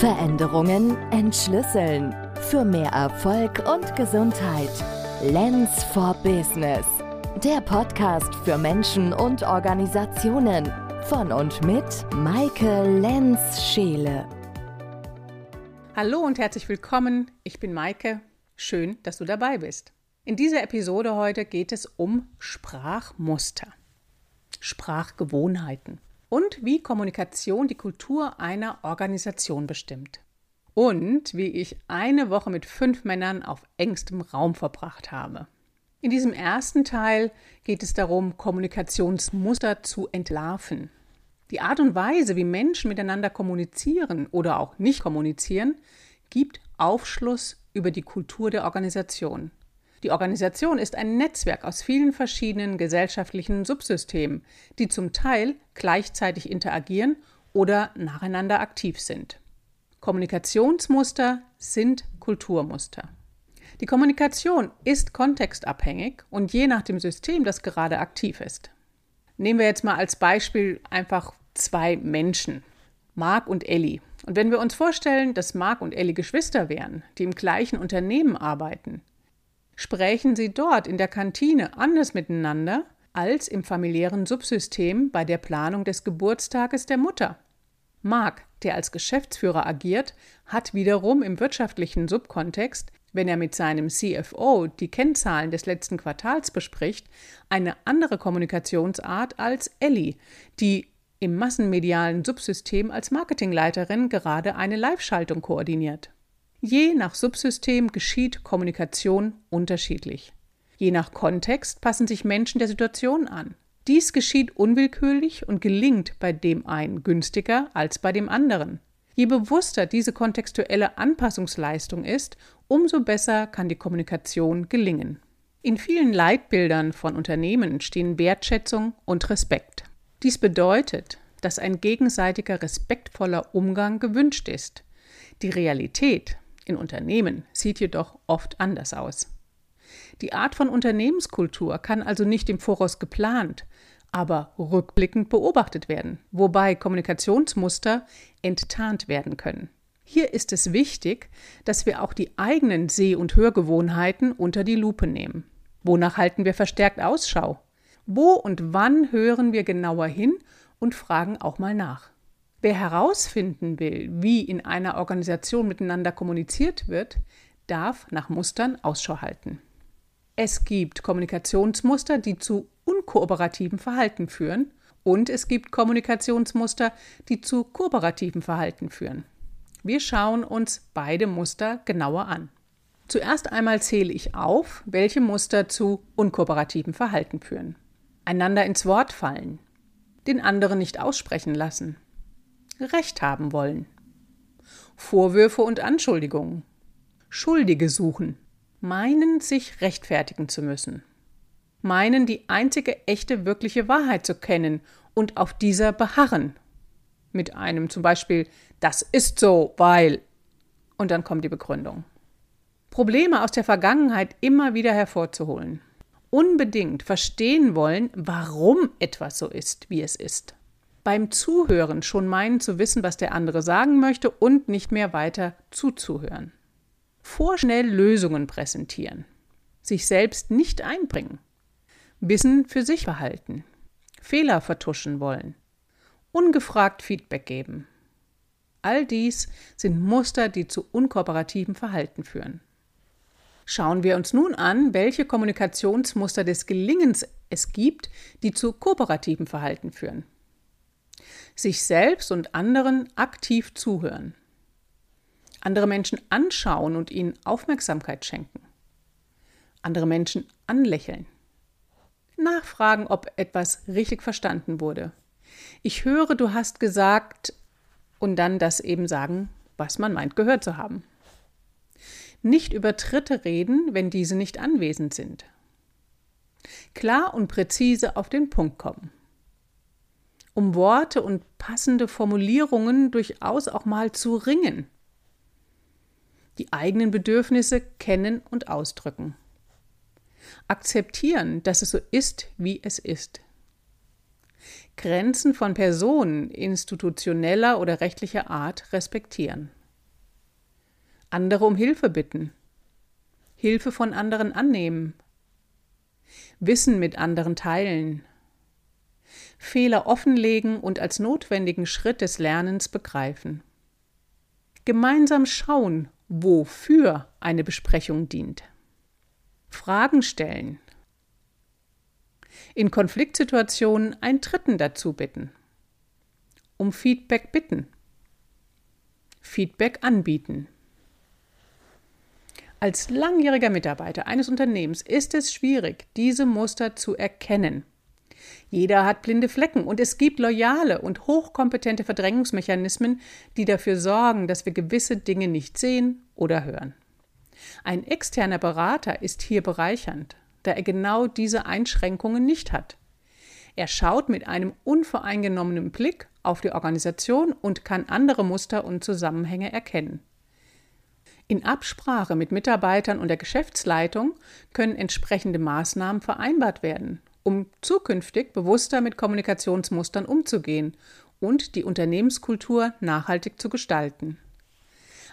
Veränderungen entschlüsseln. Für mehr Erfolg und Gesundheit. Lens for Business. Der Podcast für Menschen und Organisationen. Von und mit Maike Lenz-Scheele. Hallo und herzlich willkommen. Ich bin Maike. Schön, dass du dabei bist. In dieser Episode heute geht es um Sprachmuster, Sprachgewohnheiten und wie Kommunikation die Kultur einer Organisation bestimmt. Und wie ich eine Woche mit fünf Männern auf engstem Raum verbracht habe. In diesem ersten Teil geht es darum, Kommunikationsmuster zu entlarven. Die Art und Weise, wie Menschen miteinander kommunizieren oder auch nicht kommunizieren, gibt Aufschluss über die Kultur der Organisation. Die Organisation ist ein Netzwerk aus vielen verschiedenen gesellschaftlichen Subsystemen, die zum Teil gleichzeitig interagieren oder nacheinander aktiv sind. Kommunikationsmuster sind Kulturmuster. Die Kommunikation ist kontextabhängig und je nach dem System, das gerade aktiv ist. Nehmen wir jetzt mal als Beispiel einfach zwei Menschen, Mark und Ellie. Und wenn wir uns vorstellen, dass Mark und Ellie Geschwister wären, die im gleichen Unternehmen arbeiten, sprechen sie dort in der Kantine anders miteinander als im familiären Subsystem bei der Planung des Geburtstages der Mutter. Mark, der als Geschäftsführer agiert, hat wiederum im wirtschaftlichen Subkontext, wenn er mit seinem CFO die Kennzahlen des letzten Quartals bespricht, eine andere Kommunikationsart als Ellie, die im massenmedialen Subsystem als Marketingleiterin gerade eine Live-Schaltung koordiniert. Je nach Subsystem geschieht Kommunikation unterschiedlich. Je nach Kontext passen sich Menschen der Situation an. Dies geschieht unwillkürlich und gelingt bei dem einen günstiger als bei dem anderen. Je bewusster diese kontextuelle Anpassungsleistung ist, umso besser kann die Kommunikation gelingen. In vielen Leitbildern von Unternehmen stehen Wertschätzung und Respekt. Dies bedeutet, dass ein gegenseitiger respektvoller Umgang gewünscht ist. Die Realität in Unternehmen sieht jedoch oft anders aus. Die Art von Unternehmenskultur kann also nicht im Voraus geplant, aber rückblickend beobachtet werden, wobei Kommunikationsmuster enttarnt werden können. Hier ist es wichtig, dass wir auch die eigenen Seh- und Hörgewohnheiten unter die Lupe nehmen. Wonach halten wir verstärkt Ausschau? Wo und wann hören wir genauer hin und fragen auch mal nach? Wer herausfinden will, wie in einer Organisation miteinander kommuniziert wird, darf nach Mustern Ausschau halten. Es gibt Kommunikationsmuster, die zu unkooperativen Verhalten führen, und es gibt Kommunikationsmuster, die zu kooperativen Verhalten führen. Wir schauen uns beide Muster genauer an. Zuerst einmal zähle ich auf, welche Muster zu unkooperativen Verhalten führen. Einander ins Wort fallen, den anderen nicht aussprechen lassen, Recht haben wollen. Vorwürfe und Anschuldigungen. Schuldige suchen. Meinen, sich rechtfertigen zu müssen. Meinen, die einzige echte, wirkliche Wahrheit zu kennen und auf dieser beharren. Mit einem zum Beispiel, das ist so, weil. Und dann kommt die Begründung. Probleme aus der Vergangenheit immer wieder hervorzuholen. Unbedingt verstehen wollen, warum etwas so ist, wie es ist beim Zuhören schon meinen zu wissen, was der andere sagen möchte und nicht mehr weiter zuzuhören. Vorschnell Lösungen präsentieren. Sich selbst nicht einbringen. Wissen für sich behalten. Fehler vertuschen wollen. Ungefragt Feedback geben. All dies sind Muster, die zu unkooperativen Verhalten führen. Schauen wir uns nun an, welche Kommunikationsmuster des Gelingens es gibt, die zu kooperativen Verhalten führen sich selbst und anderen aktiv zuhören, andere Menschen anschauen und ihnen Aufmerksamkeit schenken, andere Menschen anlächeln, nachfragen, ob etwas richtig verstanden wurde. Ich höre, du hast gesagt und dann das eben sagen, was man meint gehört zu haben. Nicht über Dritte reden, wenn diese nicht anwesend sind. Klar und präzise auf den Punkt kommen um Worte und passende Formulierungen durchaus auch mal zu ringen. Die eigenen Bedürfnisse kennen und ausdrücken. Akzeptieren, dass es so ist, wie es ist. Grenzen von Personen institutioneller oder rechtlicher Art respektieren. andere um Hilfe bitten, Hilfe von anderen annehmen, Wissen mit anderen teilen, Fehler offenlegen und als notwendigen Schritt des Lernens begreifen. Gemeinsam schauen, wofür eine Besprechung dient. Fragen stellen. In Konfliktsituationen einen Dritten dazu bitten. Um Feedback bitten. Feedback anbieten. Als langjähriger Mitarbeiter eines Unternehmens ist es schwierig, diese Muster zu erkennen. Jeder hat blinde Flecken und es gibt loyale und hochkompetente Verdrängungsmechanismen, die dafür sorgen, dass wir gewisse Dinge nicht sehen oder hören. Ein externer Berater ist hier bereichernd, da er genau diese Einschränkungen nicht hat. Er schaut mit einem unvoreingenommenen Blick auf die Organisation und kann andere Muster und Zusammenhänge erkennen. In Absprache mit Mitarbeitern und der Geschäftsleitung können entsprechende Maßnahmen vereinbart werden, um zukünftig bewusster mit Kommunikationsmustern umzugehen und die Unternehmenskultur nachhaltig zu gestalten.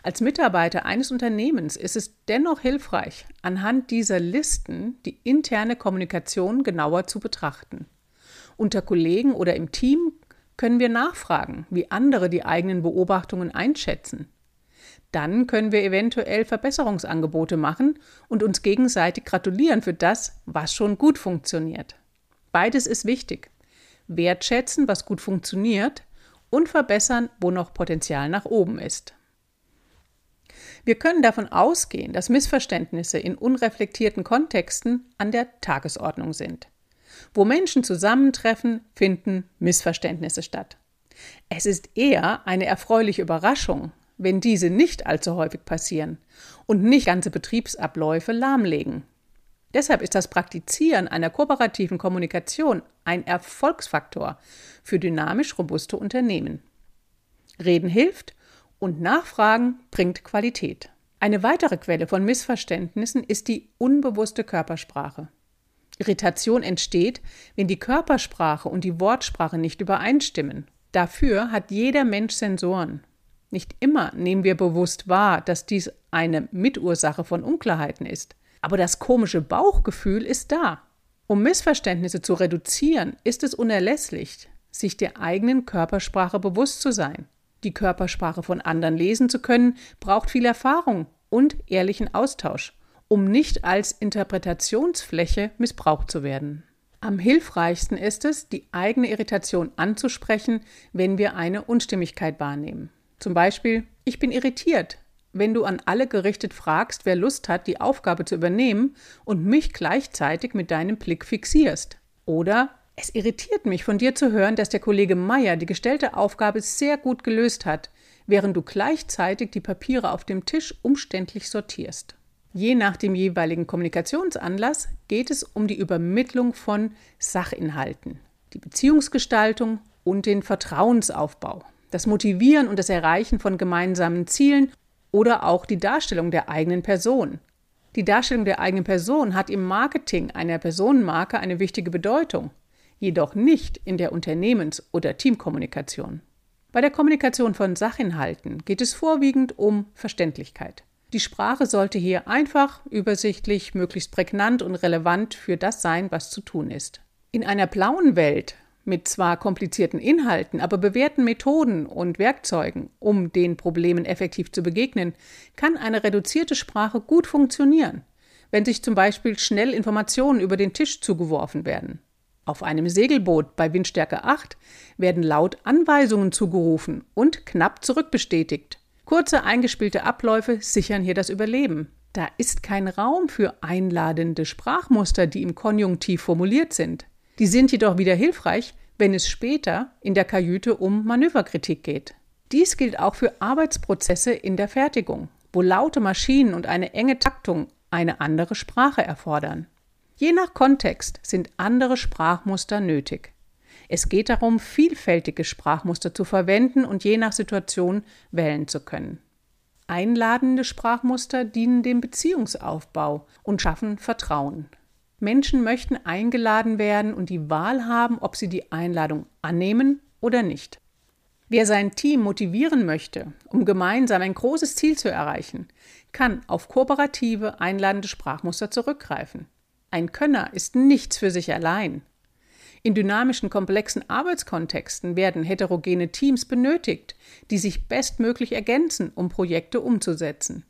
Als Mitarbeiter eines Unternehmens ist es dennoch hilfreich, anhand dieser Listen die interne Kommunikation genauer zu betrachten. Unter Kollegen oder im Team können wir nachfragen, wie andere die eigenen Beobachtungen einschätzen. Dann können wir eventuell Verbesserungsangebote machen und uns gegenseitig gratulieren für das, was schon gut funktioniert. Beides ist wichtig. Wertschätzen, was gut funktioniert, und verbessern, wo noch Potenzial nach oben ist. Wir können davon ausgehen, dass Missverständnisse in unreflektierten Kontexten an der Tagesordnung sind. Wo Menschen zusammentreffen, finden Missverständnisse statt. Es ist eher eine erfreuliche Überraschung, wenn diese nicht allzu häufig passieren und nicht ganze Betriebsabläufe lahmlegen. Deshalb ist das Praktizieren einer kooperativen Kommunikation ein Erfolgsfaktor für dynamisch robuste Unternehmen. Reden hilft und Nachfragen bringt Qualität. Eine weitere Quelle von Missverständnissen ist die unbewusste Körpersprache. Irritation entsteht, wenn die Körpersprache und die Wortsprache nicht übereinstimmen. Dafür hat jeder Mensch Sensoren. Nicht immer nehmen wir bewusst wahr, dass dies eine Mitursache von Unklarheiten ist. Aber das komische Bauchgefühl ist da. Um Missverständnisse zu reduzieren, ist es unerlässlich, sich der eigenen Körpersprache bewusst zu sein. Die Körpersprache von anderen lesen zu können, braucht viel Erfahrung und ehrlichen Austausch, um nicht als Interpretationsfläche missbraucht zu werden. Am hilfreichsten ist es, die eigene Irritation anzusprechen, wenn wir eine Unstimmigkeit wahrnehmen. Zum Beispiel, ich bin irritiert, wenn du an alle gerichtet fragst, wer Lust hat, die Aufgabe zu übernehmen und mich gleichzeitig mit deinem Blick fixierst. Oder es irritiert mich, von dir zu hören, dass der Kollege Meier die gestellte Aufgabe sehr gut gelöst hat, während du gleichzeitig die Papiere auf dem Tisch umständlich sortierst. Je nach dem jeweiligen Kommunikationsanlass geht es um die Übermittlung von Sachinhalten, die Beziehungsgestaltung und den Vertrauensaufbau, das Motivieren und das Erreichen von gemeinsamen Zielen oder auch die Darstellung der eigenen Person. Die Darstellung der eigenen Person hat im Marketing einer Personenmarke eine wichtige Bedeutung jedoch nicht in der Unternehmens- oder Teamkommunikation. Bei der Kommunikation von Sachinhalten geht es vorwiegend um Verständlichkeit. Die Sprache sollte hier einfach, übersichtlich, möglichst prägnant und relevant für das sein, was zu tun ist. In einer blauen Welt mit zwar komplizierten Inhalten, aber bewährten Methoden und Werkzeugen, um den Problemen effektiv zu begegnen, kann eine reduzierte Sprache gut funktionieren, wenn sich zum Beispiel schnell Informationen über den Tisch zugeworfen werden. Auf einem Segelboot bei Windstärke 8 werden laut Anweisungen zugerufen und knapp zurückbestätigt. Kurze eingespielte Abläufe sichern hier das Überleben. Da ist kein Raum für einladende Sprachmuster, die im Konjunktiv formuliert sind. Die sind jedoch wieder hilfreich, wenn es später in der Kajüte um Manöverkritik geht. Dies gilt auch für Arbeitsprozesse in der Fertigung, wo laute Maschinen und eine enge Taktung eine andere Sprache erfordern. Je nach Kontext sind andere Sprachmuster nötig. Es geht darum, vielfältige Sprachmuster zu verwenden und je nach Situation wählen zu können. Einladende Sprachmuster dienen dem Beziehungsaufbau und schaffen Vertrauen. Menschen möchten eingeladen werden und die Wahl haben, ob sie die Einladung annehmen oder nicht. Wer sein Team motivieren möchte, um gemeinsam ein großes Ziel zu erreichen, kann auf kooperative, einladende Sprachmuster zurückgreifen. Ein Könner ist nichts für sich allein. In dynamischen, komplexen Arbeitskontexten werden heterogene Teams benötigt, die sich bestmöglich ergänzen, um Projekte umzusetzen.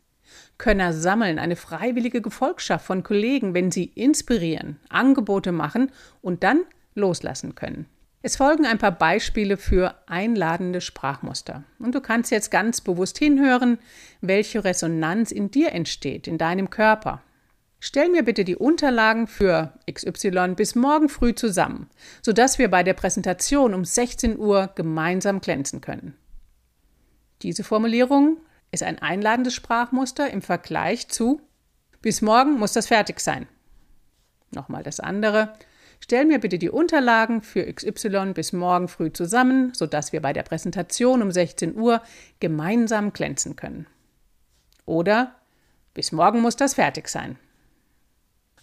Könner sammeln eine freiwillige Gefolgschaft von Kollegen, wenn sie inspirieren, Angebote machen und dann loslassen können. Es folgen ein paar Beispiele für einladende Sprachmuster. Und du kannst jetzt ganz bewusst hinhören, welche Resonanz in dir entsteht, in deinem Körper. Stell mir bitte die Unterlagen für XY bis morgen früh zusammen, sodass wir bei der Präsentation um 16 Uhr gemeinsam glänzen können. Diese Formulierung ist ein einladendes Sprachmuster im Vergleich zu bis morgen muss das fertig sein. Nochmal das andere. Stell mir bitte die Unterlagen für XY bis morgen früh zusammen, sodass wir bei der Präsentation um 16 Uhr gemeinsam glänzen können. Oder bis morgen muss das fertig sein.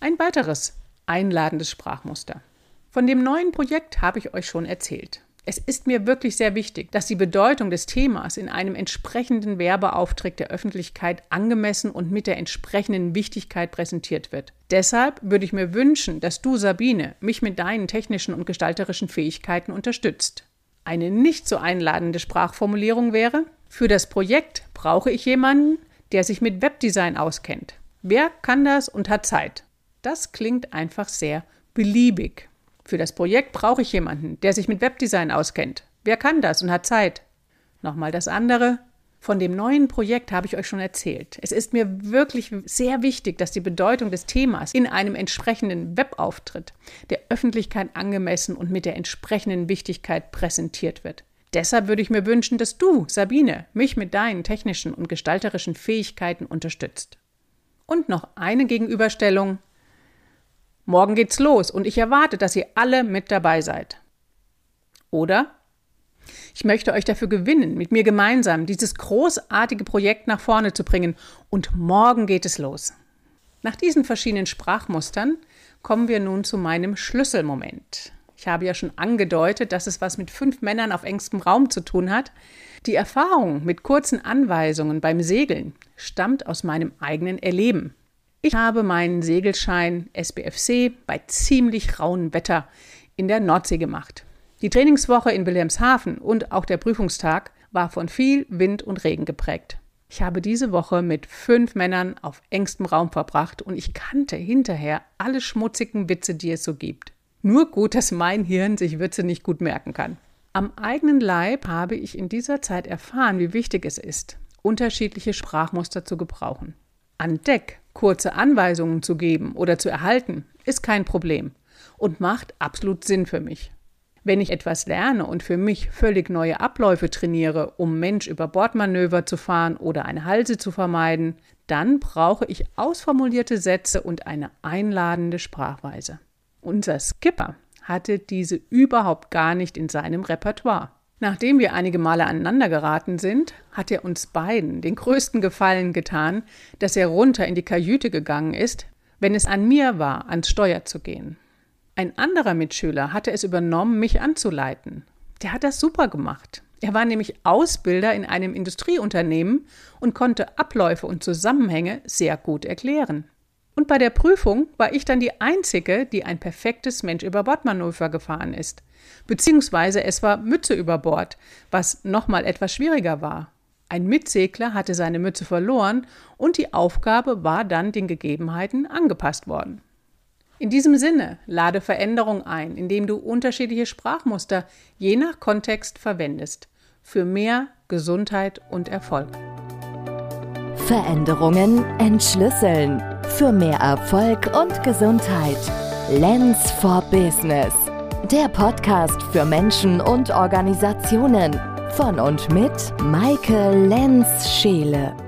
Ein weiteres einladendes Sprachmuster. Von dem neuen Projekt habe ich euch schon erzählt. Es ist mir wirklich sehr wichtig, dass die Bedeutung des Themas in einem entsprechenden Werbeauftrag der Öffentlichkeit angemessen und mit der entsprechenden Wichtigkeit präsentiert wird. Deshalb würde ich mir wünschen, dass du, Sabine, mich mit deinen technischen und gestalterischen Fähigkeiten unterstützt. Eine nicht so einladende Sprachformulierung wäre, für das Projekt brauche ich jemanden, der sich mit Webdesign auskennt. Wer kann das und hat Zeit? Das klingt einfach sehr beliebig. Für das Projekt brauche ich jemanden, der sich mit Webdesign auskennt. Wer kann das und hat Zeit? Nochmal das andere. Von dem neuen Projekt habe ich euch schon erzählt. Es ist mir wirklich sehr wichtig, dass die Bedeutung des Themas in einem entsprechenden Webauftritt der Öffentlichkeit angemessen und mit der entsprechenden Wichtigkeit präsentiert wird. Deshalb würde ich mir wünschen, dass du, Sabine, mich mit deinen technischen und gestalterischen Fähigkeiten unterstützt. Und noch eine Gegenüberstellung. Morgen geht's los und ich erwarte, dass ihr alle mit dabei seid. Oder? Ich möchte euch dafür gewinnen, mit mir gemeinsam dieses großartige Projekt nach vorne zu bringen und morgen geht es los. Nach diesen verschiedenen Sprachmustern kommen wir nun zu meinem Schlüsselmoment. Ich habe ja schon angedeutet, dass es was mit fünf Männern auf engstem Raum zu tun hat. Die Erfahrung mit kurzen Anweisungen beim Segeln stammt aus meinem eigenen Erleben. Ich habe meinen Segelschein SBFC bei ziemlich rauem Wetter in der Nordsee gemacht. Die Trainingswoche in Wilhelmshaven und auch der Prüfungstag war von viel Wind und Regen geprägt. Ich habe diese Woche mit fünf Männern auf engstem Raum verbracht und ich kannte hinterher alle schmutzigen Witze, die es so gibt. Nur gut, dass mein Hirn sich Witze nicht gut merken kann. Am eigenen Leib habe ich in dieser Zeit erfahren, wie wichtig es ist, unterschiedliche Sprachmuster zu gebrauchen. An Deck kurze Anweisungen zu geben oder zu erhalten, ist kein Problem und macht absolut Sinn für mich. Wenn ich etwas lerne und für mich völlig neue Abläufe trainiere, um Mensch über Bordmanöver zu fahren oder eine Halse zu vermeiden, dann brauche ich ausformulierte Sätze und eine einladende Sprachweise. Unser Skipper hatte diese überhaupt gar nicht in seinem Repertoire. Nachdem wir einige Male aneinander geraten sind, hat er uns beiden den größten Gefallen getan, dass er runter in die Kajüte gegangen ist, wenn es an mir war, ans Steuer zu gehen. Ein anderer Mitschüler hatte es übernommen, mich anzuleiten. Der hat das super gemacht. Er war nämlich Ausbilder in einem Industrieunternehmen und konnte Abläufe und Zusammenhänge sehr gut erklären. Und bei der Prüfung war ich dann die Einzige, die ein perfektes Mensch-über-Bord-Manöver gefahren ist. Beziehungsweise es war Mütze über Bord, was nochmal etwas schwieriger war. Ein Mitsegler hatte seine Mütze verloren und die Aufgabe war dann den Gegebenheiten angepasst worden. In diesem Sinne lade Veränderung ein, indem du unterschiedliche Sprachmuster je nach Kontext verwendest. Für mehr Gesundheit und Erfolg. Veränderungen entschlüsseln. Für mehr Erfolg und Gesundheit. Lens for Business. Der Podcast für Menschen und Organisationen. Von und mit Maike Lenz-Scheele.